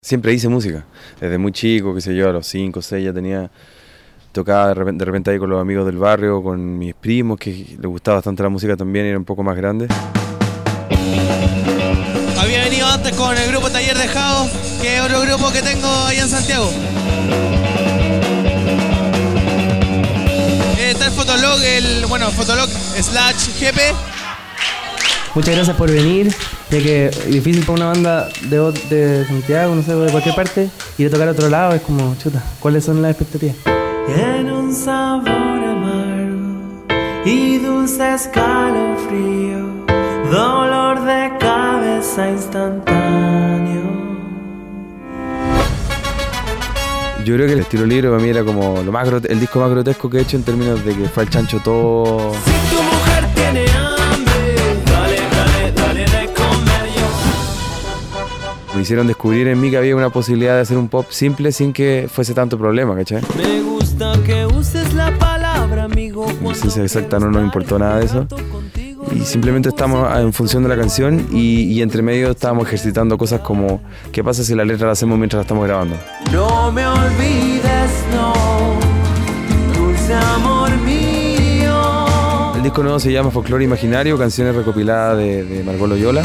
Siempre hice música, desde muy chico, qué sé yo, a los 5 o 6 ya tenía, tocaba de repente, ahí con los amigos del barrio, con mis primos, que les gustaba bastante la música también, era un poco más grande. Había venido antes con el grupo Taller de Jao, que es otro grupo que tengo allá en Santiago. Está el Fotolog, el, bueno, Fotolog slash GP. Muchas gracias por venir, ya que es difícil para una banda de, Santiago, no sé, de cualquier parte, ir a tocar a otro lado es como, chuta, ¿cuáles son las expectativas? Tiene un sabor amargo y dulce escalofrío, dolor de cabeza instantáneo. Yo creo que el estilo libre para mí era como lo más el disco más grotesco que he hecho en términos de que fue el chancho todo. Si tu mujer tiene Me hicieron descubrir en mí que había una posibilidad de hacer un pop simple sin que fuese tanto problema, ¿cachai? Me gusta que uses la palabra amigo. Mi cuando esencia exacta no nos importó nada de eso. Y simplemente estamos en función de la canción y, y entre medio estábamos ejercitando cosas como ¿qué pasa si la letra la hacemos mientras la estamos grabando? No me olvides, disco se llama Folklore Imaginario, canciones recopiladas de, de Margot Loyola.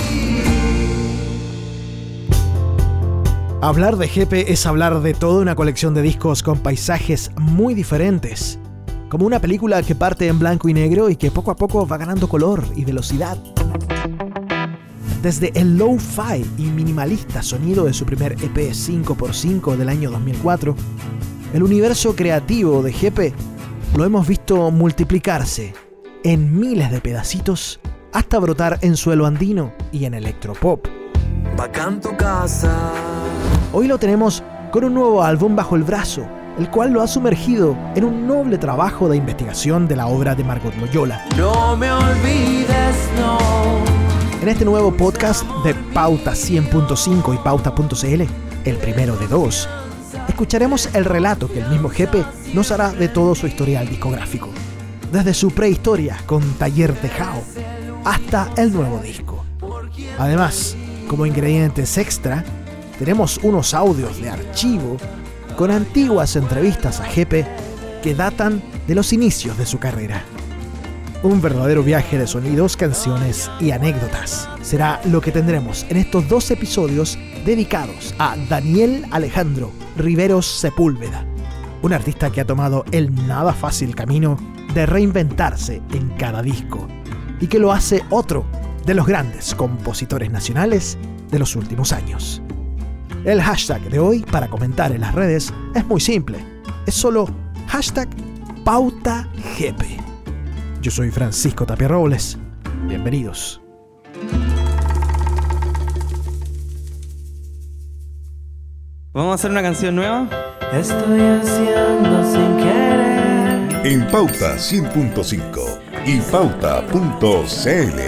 Hablar de Jepe es hablar de toda una colección de discos con paisajes muy diferentes. Como una película que parte en blanco y negro y que poco a poco va ganando color y velocidad. Desde el low-fi y minimalista sonido de su primer EP 5x5 del año 2004, el universo creativo de Jepe lo hemos visto multiplicarse en miles de pedacitos hasta brotar en suelo andino y en electropop. Bacán tu casa. Hoy lo tenemos con un nuevo álbum bajo el brazo, el cual lo ha sumergido en un noble trabajo de investigación de la obra de Margot Loyola. No me olvides, no. En este nuevo podcast de Pauta 100.5 y Pauta.cl, el primero de dos, escucharemos el relato que el mismo Jepe nos hará de todo su historial discográfico, desde su prehistoria con Taller de Jao hasta el nuevo disco. Además, como ingredientes extra, tenemos unos audios de archivo con antiguas entrevistas a Jepe que datan de los inicios de su carrera. Un verdadero viaje de sonidos, canciones y anécdotas. Será lo que tendremos en estos dos episodios dedicados a Daniel Alejandro Riveros Sepúlveda, un artista que ha tomado el nada fácil camino de reinventarse en cada disco y que lo hace otro de los grandes compositores nacionales de los últimos años. El hashtag de hoy para comentar en las redes es muy simple. Es solo hashtag PautaGP. Yo soy Francisco Tapia Robles. Bienvenidos. ¿Vamos a hacer una canción nueva? Estoy haciendo sin querer. En Pauta 100.5 y Pauta.cl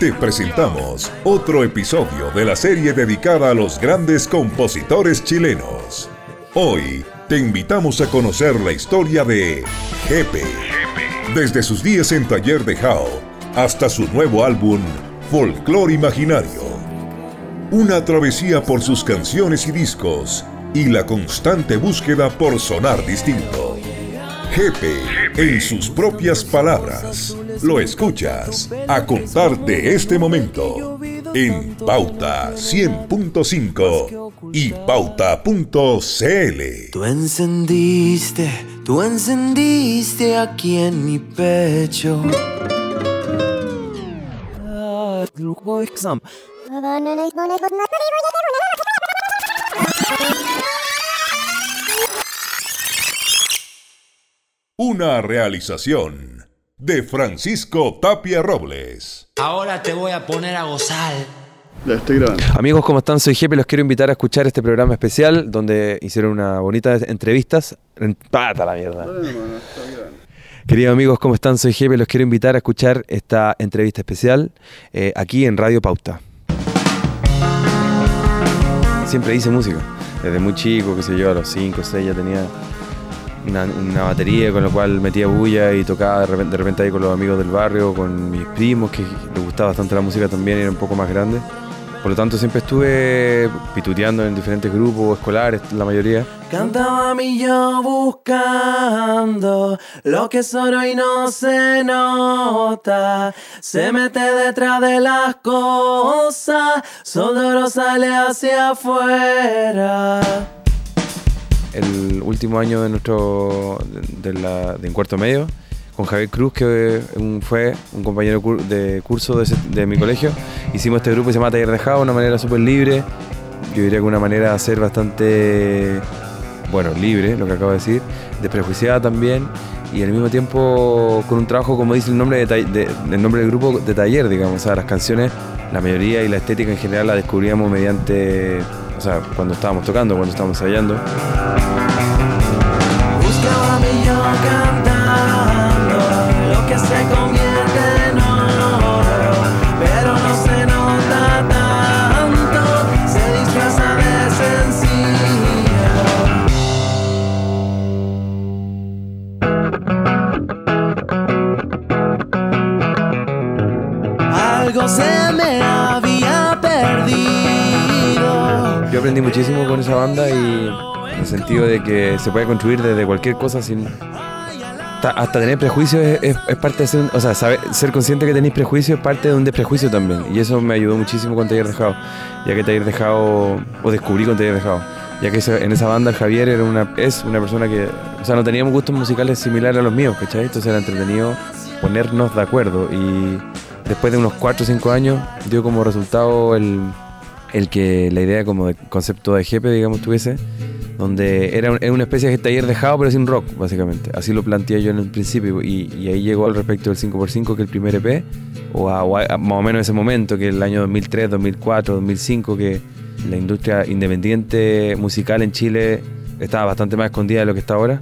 te presentamos otro episodio de la serie dedicada a los grandes compositores chilenos. Hoy te invitamos a conocer la historia de Jepe. Desde sus días en Taller de Jao hasta su nuevo álbum Folklore Imaginario. Una travesía por sus canciones y discos y la constante búsqueda por sonar distinto. Jepe, en sus propias palabras, lo escuchas a contar de este momento en Pauta 100.5 y Pauta.cl. Tú encendiste, tú encendiste aquí en mi pecho. Una realización de Francisco Tapia Robles. Ahora te voy a poner a gozar. Amigos, ¿cómo están? Soy Jepe, los quiero invitar a escuchar este programa especial donde hicieron una bonita entrevistas. En- Pata la mierda. Queridos amigos, ¿cómo están? Soy Jepe, los quiero invitar a escuchar esta entrevista especial eh, aquí en Radio Pauta. Siempre hice música, desde muy chico, qué sé yo, a los 5 o 6 ya tenía una, batería con la cual metía bulla y tocaba de repente, ahí con los amigos del barrio, con mis primos que les gustaba bastante la música también, era un poco más grande. Por lo tanto, siempre estuve pituteando en diferentes grupos escolares, la mayoría. Cantaba mi yo buscando lo que es oro y no se nota. Se mete detrás de las cosas, solo sale hacia afuera. El último año de nuestro de, la, de en cuarto medio, con Javier Cruz, que un- fue un compañero de curso de, mi colegio, hicimos este grupo que se llama Taller de Jao, de una manera súper libre. Yo diría que una manera de ser bastante, bueno, libre, lo que acabo de decir, desprejuiciada también, y al mismo tiempo con un trabajo, como dice el nombre, de, nombre del grupo, de taller, digamos. O sea, las canciones, la mayoría y la estética en general la descubríamos mediante, o sea, cuando estábamos tocando, cuando estábamos ensayando. Algo se me había perdido. Yo aprendí muchísimo con esa banda y en el sentido de que se puede construir desde cualquier cosa sin... Hasta, tener prejuicios es, es- es parte de ser... O sea, saber- ser consciente que tenéis prejuicios es parte de un desprejuicio también. Y eso me ayudó muchísimo con Taller Dejado. Ya que Taller Dejado... O descubrí con Taller Dejado. Ya que en esa banda Javier era una, es una persona que... O sea, no teníamos gustos musicales similares a los míos, ¿cachai? Entonces era entretenido ponernos de acuerdo. Y después de unos 4 o 5 años dio como resultado el el que la idea como de concepto de jefe, digamos, tuviese, donde era, un- era una especie de taller dejado pero sin rock, básicamente. Así lo planteé yo en el principio y, ahí llegó al respecto del 5x5, que el primer EP, o, a, más o menos ese momento, que el año 2003, 2004, 2005, que la industria independiente musical en Chile estaba bastante más escondida de lo que está ahora,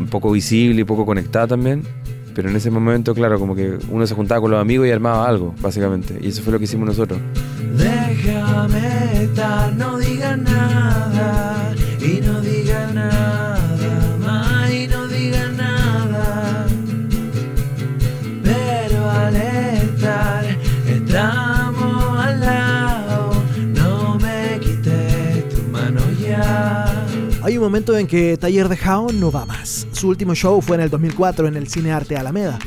un poco visible y poco conectada también. Pero en ese momento, claro, como que uno se juntaba con los amigos y armaba algo, básicamente. Y eso fue lo que hicimos nosotros. Déjame estar, no diga nada y no diga nada más y no diga nada. Pero al estar, estamos al lado, no me quites tu mano ya. Hay un momento en que Taller de Jao no va más. Su último show fue en el 2004 en el Cine Arte Alameda.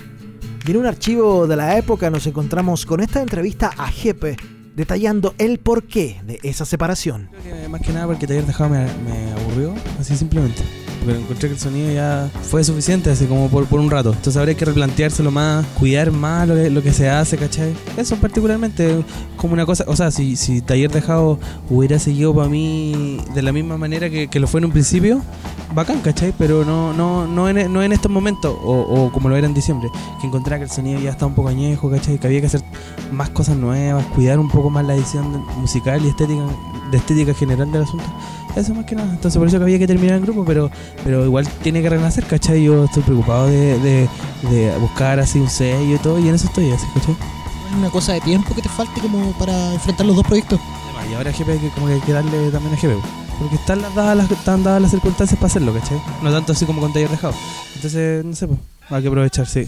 Y en un archivo de la época nos encontramos con esta entrevista a Jepe detallando el porqué de esa separación. Creo que más que nada porque Taller Dejado me, me aburrió, así simplemente. Porque encontré que el sonido ya fue suficiente, así como por, un rato. Entonces habría que replanteárselo más, cuidar más lo que, se hace, ¿cachai? Eso particularmente como una cosa, o sea, si, si Taller Dejado hubiera seguido para mí de la misma manera que, lo fue en un principio, bacán, ¿cachai? Pero no, no, no, en, no en estos momentos, o, o como lo era en diciembre, que encontraba que el sonido ya está un poco añejo, ¿cachai? Que había que hacer más cosas nuevas, cuidar un poco más la edición musical y estética, de estética general del asunto. Eso más que nada. Entonces por eso que había que terminar el grupo, pero, pero igual tiene que renacer, ¿cachai? Yo estoy preocupado de, de, de buscar así un sello y todo, y en eso estoy así, ¿cachai? ¿Es una cosa de tiempo que te falte como para enfrentar los dos proyectos? Además, Y ahora GP que, como que hay que darle también a GP. Porque están las, dadas las, están dadas las circunstancias para hacerlo, ¿cachai? No tanto así como con taller dejado. Entonces, no sé, pues, hay que aprovechar, sí.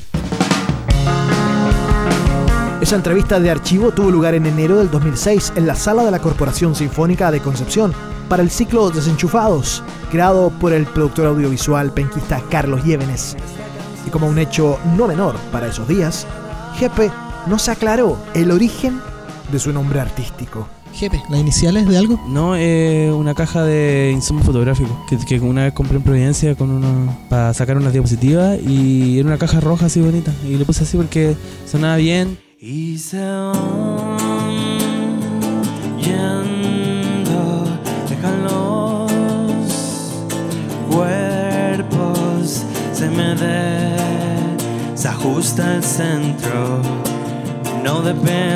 Esa entrevista de archivo tuvo lugar en enero del 2006 en la sala de la Corporación Sinfónica de Concepción para el ciclo Desenchufados, creado por el productor audiovisual penquista Carlos Llévenes. Y como un hecho no menor para esos días, Jepe nos aclaró el origen de su nombre artístico. Jepe, ¿las iniciales de algo? No, eh, una caja de insumos fotográficos que, que una vez compré en Providencia con uno para sacar unas diapositivas y era una caja roja así bonita y le puse así porque sonaba bien. Y se van yendo, dejan los cuerpos, se me desajusta el centro, no dependerá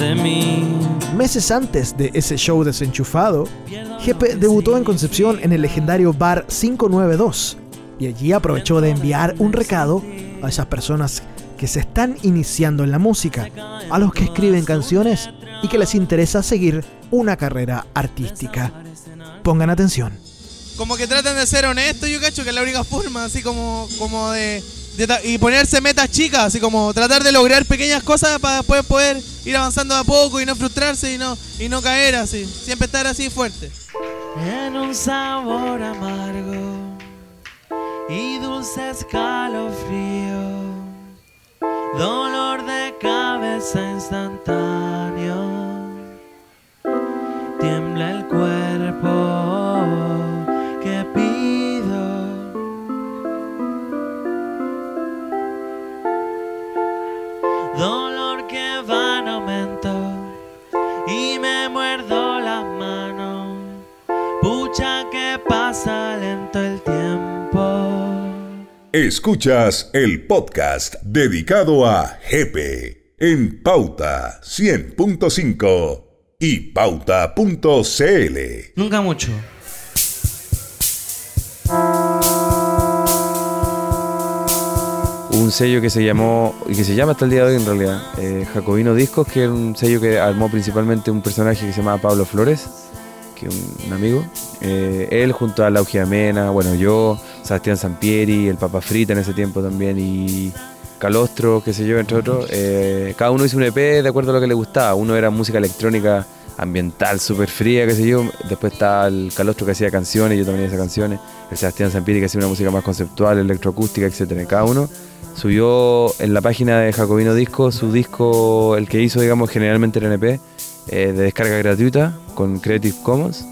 de mí. Meses antes de ese show desenchufado, Jepe debutó en Concepción en el legendario bar 592 y allí aprovechó de enviar un recado a esas personas que se están iniciando en la música, a los que escriben canciones y que les interesa seguir una carrera artística. Pongan atención. Como que tratan de ser honestos, yo cacho que es la única forma, así como, como de, y ponerse metas chicas, así como tratar de lograr pequeñas cosas para después poder ir avanzando a poco y no frustrarse y no, y no caer así. Siempre estar así fuerte. En un sabor amargo y dulce escalofrío, dolor de cabeza instantáneo, Escuchas el podcast dedicado a Jepe en Pauta 100.5 y Pauta.cl. Nunca mucho. un sello que se llamó, y que se llama hasta el día de hoy en realidad, eh, Jacobino Discos, que era un sello que armó principalmente un personaje que se llamaba Pablo Flores, un, amigo. Eh, él junto a Laugia Mena, bueno, yo, Sebastián Sampieri, el Papa Frita en ese tiempo también, y Calostro, qué sé yo, entre otros. Eh, cada uno hizo un EP de acuerdo a lo que le gustaba. Uno era música electrónica ambiental, súper fría, qué sé yo. Después estaba el Calostro que hacía canciones, yo también hacía canciones. El Sebastián Sampieri que hacía una música más conceptual, electroacústica, etc. Cada uno subió en la página de Jacobino Disco su disco, el que hizo, digamos, generalmente el NP, eh, de descarga gratuita con Creative Commons.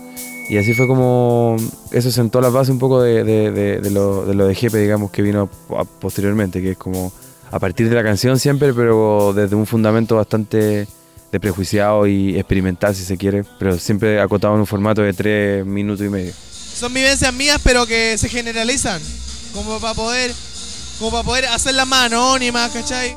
Y así fue como eso sentó la base un poco de, de, lo, de lo de Jepe, digamos, que vino posteriormente, que es como a partir de la canción siempre, pero desde un fundamento bastante de prejuiciado y experimental, si se quiere, pero siempre acotado en un formato de tres minutos y medio. Son vivencias mías, pero que se generalizan, como para poder como para poder hacerla más anónima, ¿cachai?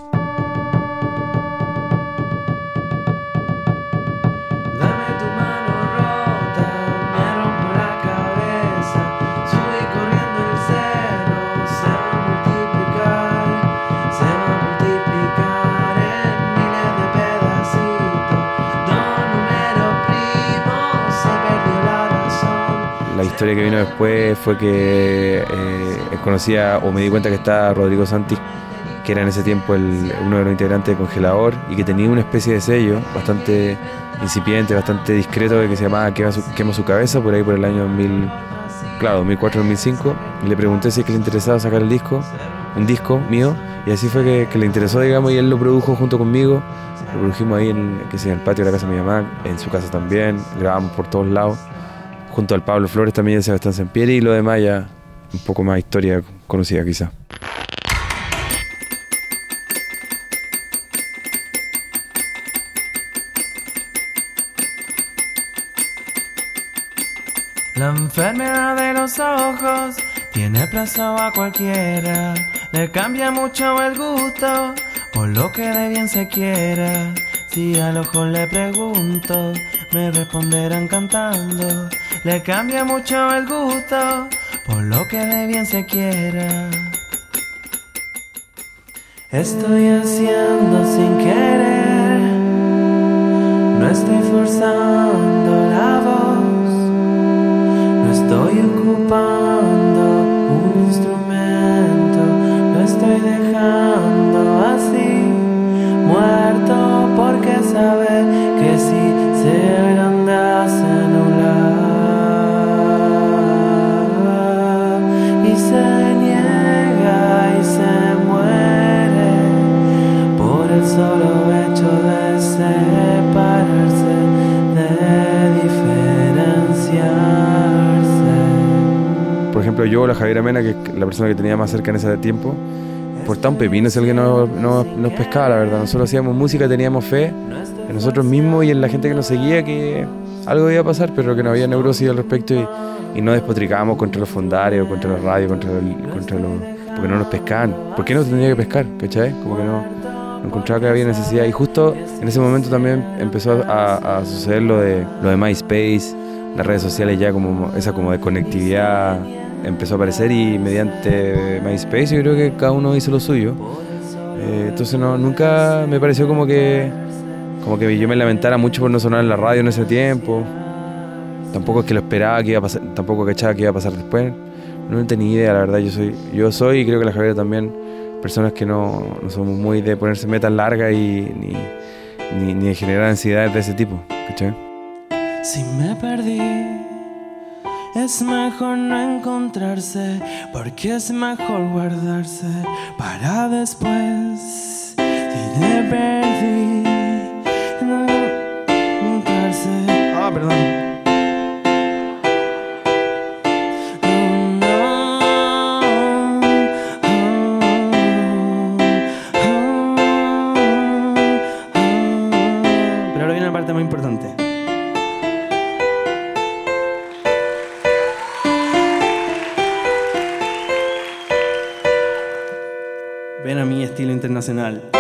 Historia que vino después fue que eh, conocía o me di cuenta que estaba Rodrigo Santis, que era en ese tiempo uno de los integrantes de Congelador y que tenía una especie de sello bastante incipiente, bastante discreto que se llamaba Quema su, su cabeza, por ahí por el año 2000, claro, 2004-2005. Y le pregunté si es que le interesaba sacar el disco, un disco mío, y así fue que, le interesó, digamos, y él lo produjo junto conmigo. Lo produjimos ahí en, que en el patio de la casa de mi mamá, en su casa también, grabamos por todos lados junto al Pablo Flores también Sebastián Sempieri y lo demás ya un poco más historia conocida quizá. La enfermedad de los ojos tiene plazo a cualquiera, le cambia mucho el gusto por lo que de bien se quiera. Si al ojo le pregunto, me responderán cantando. Le cambia mucho el gusto por lo que de bien se quiera. Estoy haciendo sin querer, no estoy forzando Yo, la Javiera Mena, que es la persona que tenía más cerca en ese tiempo, por tan pepino es el que nos, nos, pescaba, la verdad. Nosotros hacíamos música, teníamos fe en nosotros mismos y en la gente que nos seguía que algo iba a pasar, pero que no había neurosis al respecto y, y no despotricábamos contra los fundarios, contra la radio, contra, contra los... porque no nos pescaban. ¿Por qué no tendría que pescar? ¿Cachai? Como que no encontraba que había necesidad y justo en ese momento también empezó a, suceder lo de, lo de MySpace, las redes sociales ya como esa como de conectividad empezó a aparecer y mediante MySpace yo creo que cada uno hizo lo suyo. Eh, entonces no, nunca me pareció como que como que yo me lamentara mucho por no sonar en la radio en ese tiempo. Tampoco es que lo esperaba que iba a pasar, tampoco que echaba que iba a pasar después. No tenía idea, la verdad. Yo soy, yo soy y creo que la Javiera también personas que no, no somos muy de ponerse metas largas y ni, ni, ni de generar ansiedades de ese tipo, ¿cachai? Si me perdí, es mejor no encontrarse, porque es mejor guardarse para después. Si te perdí, no encontrarse. Ah, perdón. Estilo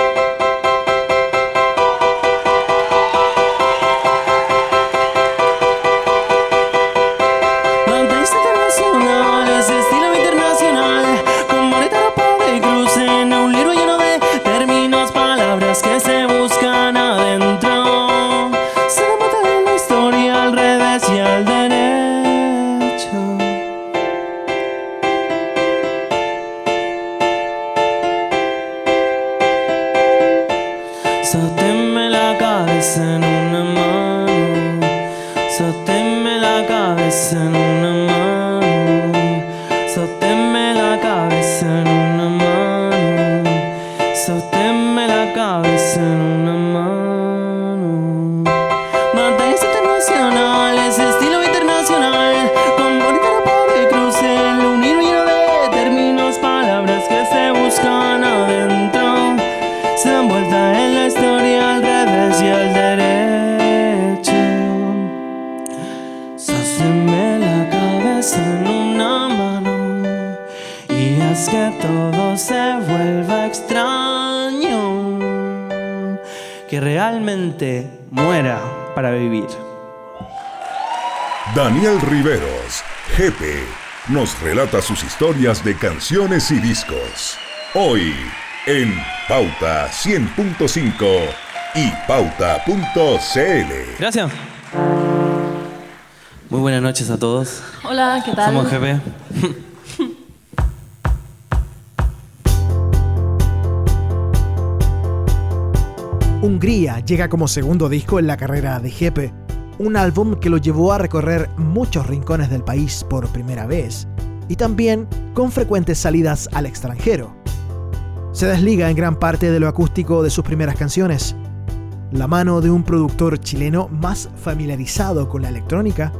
Que realmente muera para vivir. Daniel Riveros, Jepe, nos relata sus historias de canciones y discos. Hoy en Pauta 100.5 y pauta.cl. Gracias. Muy buenas noches a todos. Hola, ¿qué tal? Somos GP. Hungría llega como segundo disco en la carrera de Jepe, un álbum que lo llevó a recorrer muchos rincones del país por primera vez y también con frecuentes salidas al extranjero. Se desliga en gran parte de lo acústico de sus primeras canciones. La mano de un productor chileno más familiarizado con la electrónica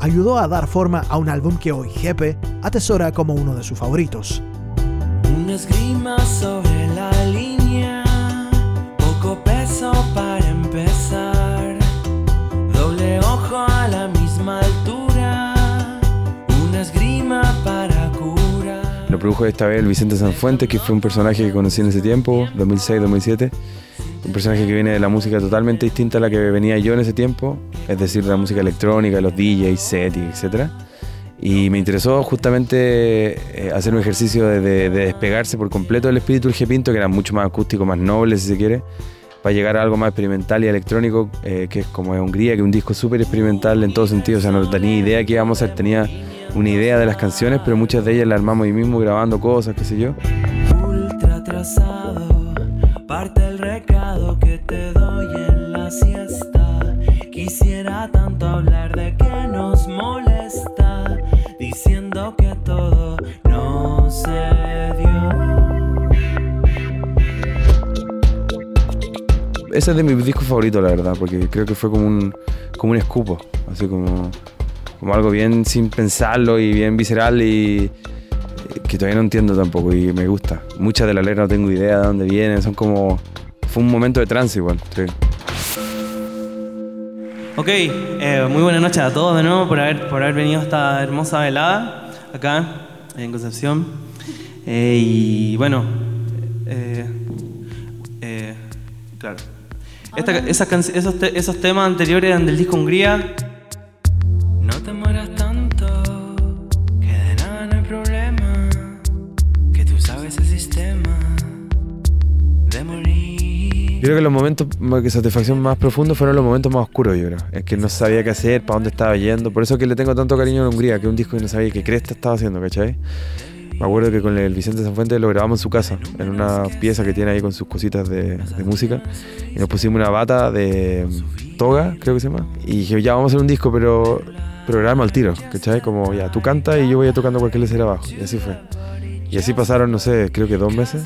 ayudó a dar forma a un álbum que hoy Jepe atesora como uno de sus favoritos. Produjo esta vez el Vicente Sanfuentes, que fue un personaje que conocí en ese tiempo, 2006-2007. Un personaje que viene de la música totalmente distinta a la que venía yo en ese tiempo, es decir, de la música electrónica, los DJs, set, etc. Y me interesó justamente eh, hacer un ejercicio de, de- de despegarse por completo del espíritu del G-Pinto, que era mucho más acústico, más noble, si se quiere, para llegar a algo más experimental y electrónico, eh, que es como es Hungría, que es un disco súper experimental en todo sentido. O sea, no tenía idea que íbamos a hacer, tenía una idea de las canciones, pero muchas de ellas las armamos ahí mismo grabando cosas, qué sé yo. Ultra atrasado, parte el recado que te doy en la siesta. Quisiera tanto hablar de que nos molesta, diciendo que todo no se dio. Ese es de mis discos favoritos, la verdad, porque creo que fue como un, como un escupo, así como, como algo bien sin pensarlo y bien visceral y que todavía no entiendo tampoco y me gusta. Muchas de las letras no tengo idea de dónde vienen, son como... Fue un momento de trance igual. sí. Ok, eh, muy buenas noches a todos de nuevo por haber, por haber venido a esta hermosa velada acá en Concepción. Eh, y bueno, eh, eh, claro. Esta- esas esos, te- esos temas anteriores eran del disco Hungría. Creo que los momentos de satisfacción más profundos fueron los momentos más oscuros, yo creo. Es que no sabía qué hacer, para dónde estaba yendo. Por eso que le tengo tanto cariño a Hungría, que es un disco que no sabía qué cresta estaba haciendo, ¿cachai? Me acuerdo que con el Vicente Sanfuente lo grabamos en su casa, en una pieza que tiene ahí con sus cositas de, de música. Y nos pusimos una bata de toga, creo que se llama. Y dije, ya vamos a hacer un disco, pero, grabamos al tiro, ¿cachai? Como ya, tú cantas y yo voy a tocando cualquier letra abajo. Y así fue. Y así pasaron, no sé, creo que dos meses.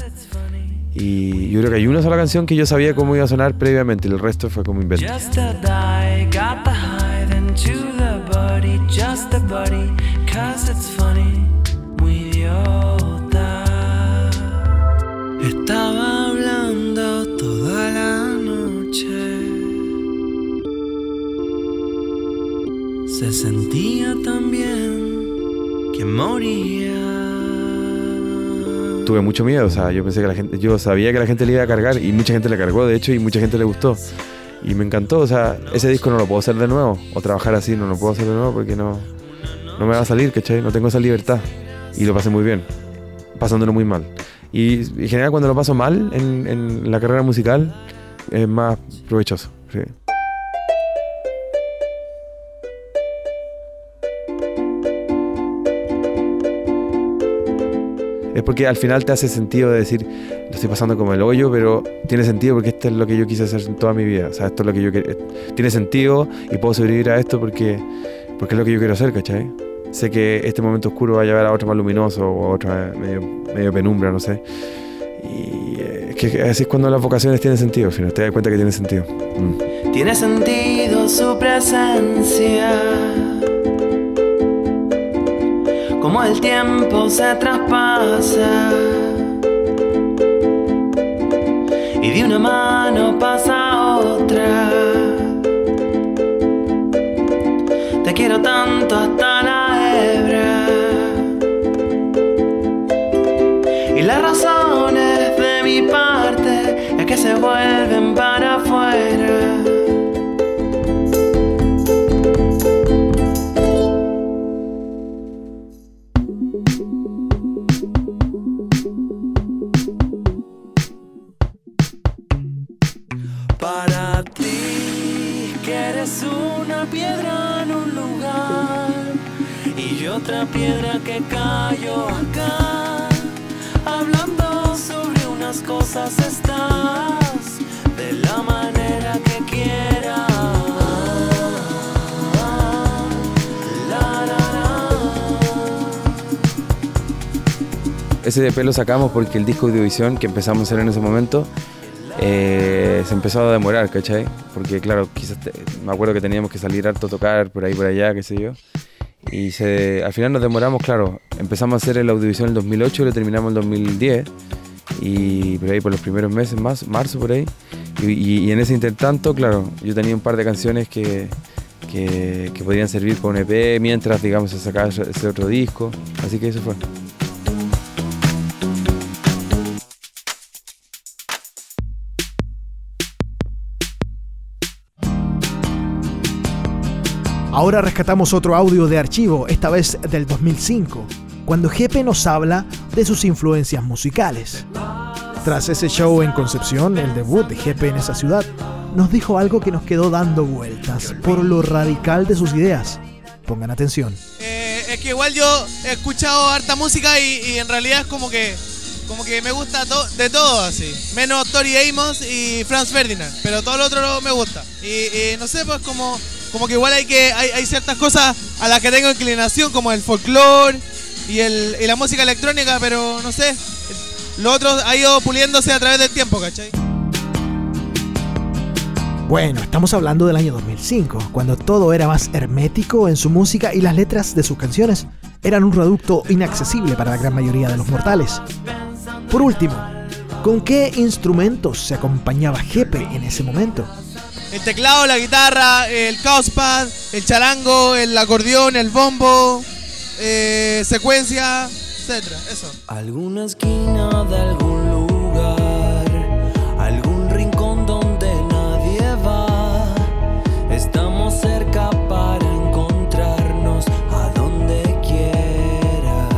Y yo creo que hay una sola canción que yo sabía cómo iba a sonar previamente y el resto fue como invento. Estaba hablando toda la noche. Se sentía tan bien que moría. Tuve mucho miedo, o sea, yo pensé que la gente, yo sabía que la gente le iba a cargar y mucha gente le cargó, de hecho, y mucha gente le gustó. Y me encantó, o sea, ese disco no lo puedo hacer de nuevo, o trabajar así no lo puedo hacer de nuevo porque no, no me va a salir, ¿cachai? No tengo esa libertad. Y lo pasé muy bien, pasándolo muy mal. Y en general cuando lo paso mal en, en la carrera musical es más provechoso. sí. Es porque al final te hace sentido de decir, lo estoy pasando como el hoyo, pero tiene sentido porque esto es lo que yo quise hacer en toda mi vida. O sea, esto es lo que yo quer- Tiene sentido y puedo sobrevivir a esto porque, porque es lo que yo quiero hacer, ¿cachai? Sé que este momento oscuro va a llevar a otro más luminoso o a otro medio, medio penumbra, no sé. Y eh, es que así es cuando las vocaciones tienen sentido, al final te das cuenta que tienen sentido. Mm. Tiene sentido su presencia. Como el tiempo se traspasa. Y de una mano pasa a otra. Te quiero tanto hasta Ese EP lo sacamos porque el disco Audiovisión que empezamos a hacer en ese momento eh, se empezó a demorar, ¿cachai? Porque claro, quizás te- me acuerdo que teníamos que salir harto a tocar por ahí por allá, qué sé yo. Y se, al final nos demoramos, claro, empezamos a hacer el Audiovisión en el 2008 y lo terminamos en el 2010. Y por ahí por los primeros meses, más, marzo por ahí. Y, y- y en ese intertanto, claro, yo tenía un par de canciones que, que, que podrían servir para un EP mientras, digamos, se sacaba ese otro disco. Así que eso fue. Ahora rescatamos otro audio de archivo, esta vez del 2005, cuando Jepe nos habla de sus influencias musicales. Tras ese show en Concepción, el debut de Jepe en esa ciudad, nos dijo algo que nos quedó dando vueltas por lo radical de sus ideas. Pongan atención. Eh, es que igual yo he escuchado harta música y, en realidad es como que como que me gusta de todo así. Menos Tori Amos y Franz Ferdinand, pero todo lo otro me gusta. Y no sé, pues como, como que igual hay que hay, ciertas cosas a las que tengo inclinación, como el folclore y, el, y la música electrónica, pero no sé. Lo otro ha ido puliéndose a través del tiempo, ¿cachai? Bueno, estamos hablando del año 2005, cuando todo era más hermético en su música y las letras de sus canciones eran un reducto inaccesible para la gran mayoría de los mortales. Por último, ¿con qué instrumentos se acompañaba Jepe en ese momento? El teclado, la guitarra, el caospad, el charango, el acordeón, el bombo, eh, secuencia, etcétera. Eso. Alguna esquina de algún lugar, algún rincón donde nadie va. Estamos cerca para encontrarnos a donde quiera.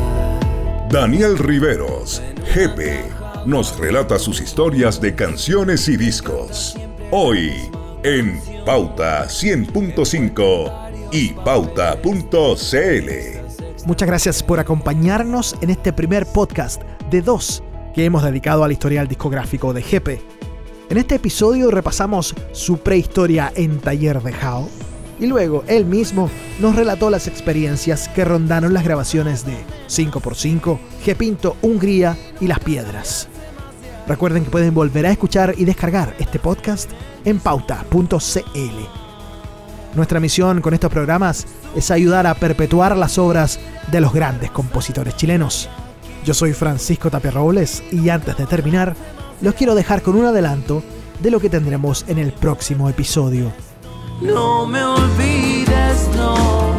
Daniel Riveros, Jepe, nos relata sus historias de canciones y discos. Hoy en Pauta 100.5 y Pauta.cl. Muchas gracias por acompañarnos en este primer podcast de dos que hemos dedicado al historial discográfico de Jepe. En este episodio repasamos su prehistoria en Taller de Jao y luego él mismo nos relató las experiencias que rondaron las grabaciones de 5x5, G-Pinto, Hungría y Las Piedras. Recuerden que pueden volver a escuchar y descargar este podcast en pauta.cl. Nuestra misión con estos programas es ayudar a perpetuar las obras de los grandes compositores chilenos. Yo soy Francisco Tapia Robles y antes de terminar, los quiero dejar con un adelanto de lo que tendremos en el próximo episodio. No me olvides, no,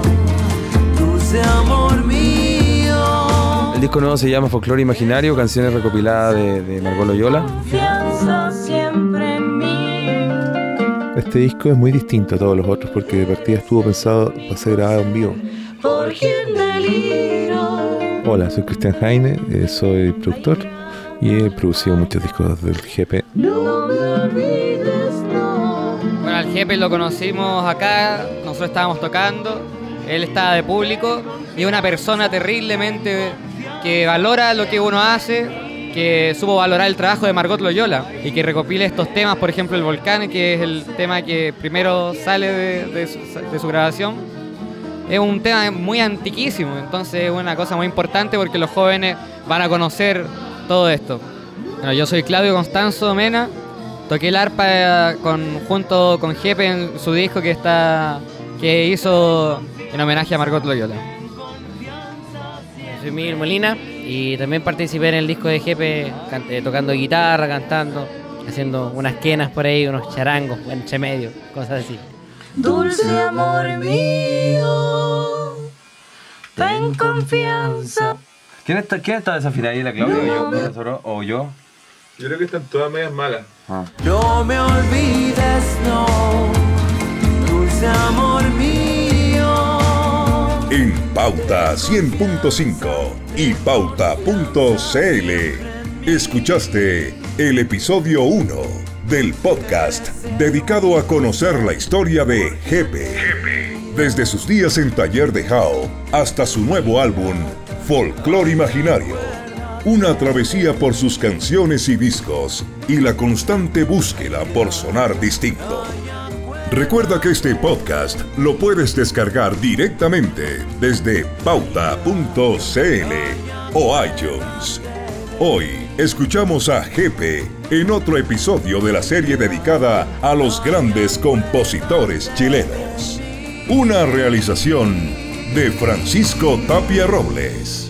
dulce amor mío. El disco nuevo se llama Folklore Imaginario, canciones recopiladas de, de Margot Loyola. Confianza siempre. Este disco es muy distinto a todos los otros porque de partida estuvo pensado para ser grabado en vivo. Hola, soy Cristian Heine, eh, soy productor y he producido muchos discos del GP. Bueno, al jefe lo conocimos acá, nosotros estábamos tocando, él estaba de público y es una persona terriblemente que valora lo que uno hace, que supo valorar el trabajo de Margot Loyola y que recopila estos temas, por ejemplo el Volcán, que es el tema que primero sale de, de su, de su grabación. Es un tema muy antiquísimo, entonces es una cosa muy importante porque los jóvenes van a conocer todo esto. Bueno, yo soy Claudio Constanzo Mena, Toqué el arpa con, junto con Jepe en su disco que está que hizo en homenaje a Margot Loyola. Soy Miguel Molina y también participé en el disco de Jepe eh, tocando guitarra, cantando, haciendo unas quenas por ahí, unos charangos entre medio, cosas así. Dulce amor mío. Ten confianza. ¿Quién está, quién está desafinado ahí, la Claudia o yo? ¿Nosotros o yo? Yo creo que están todas medias malas. Ah. No me olvides, no. Dulce amor mío. En Pauta 100.5 y Pauta.cl escuchaste el episodio 1 del podcast dedicado a conocer la historia de Jepe. Desde sus días en Taller de Jao hasta su nuevo álbum Folklore Imaginario. Una travesía por sus canciones y discos y la constante búsqueda por sonar distinto. Recuerda que este podcast lo puedes descargar directamente desde pauta.cl o iTunes. Hoy escuchamos a Jepe en otro episodio de la serie dedicada a los grandes compositores chilenos. Una realización de Francisco Tapia Robles.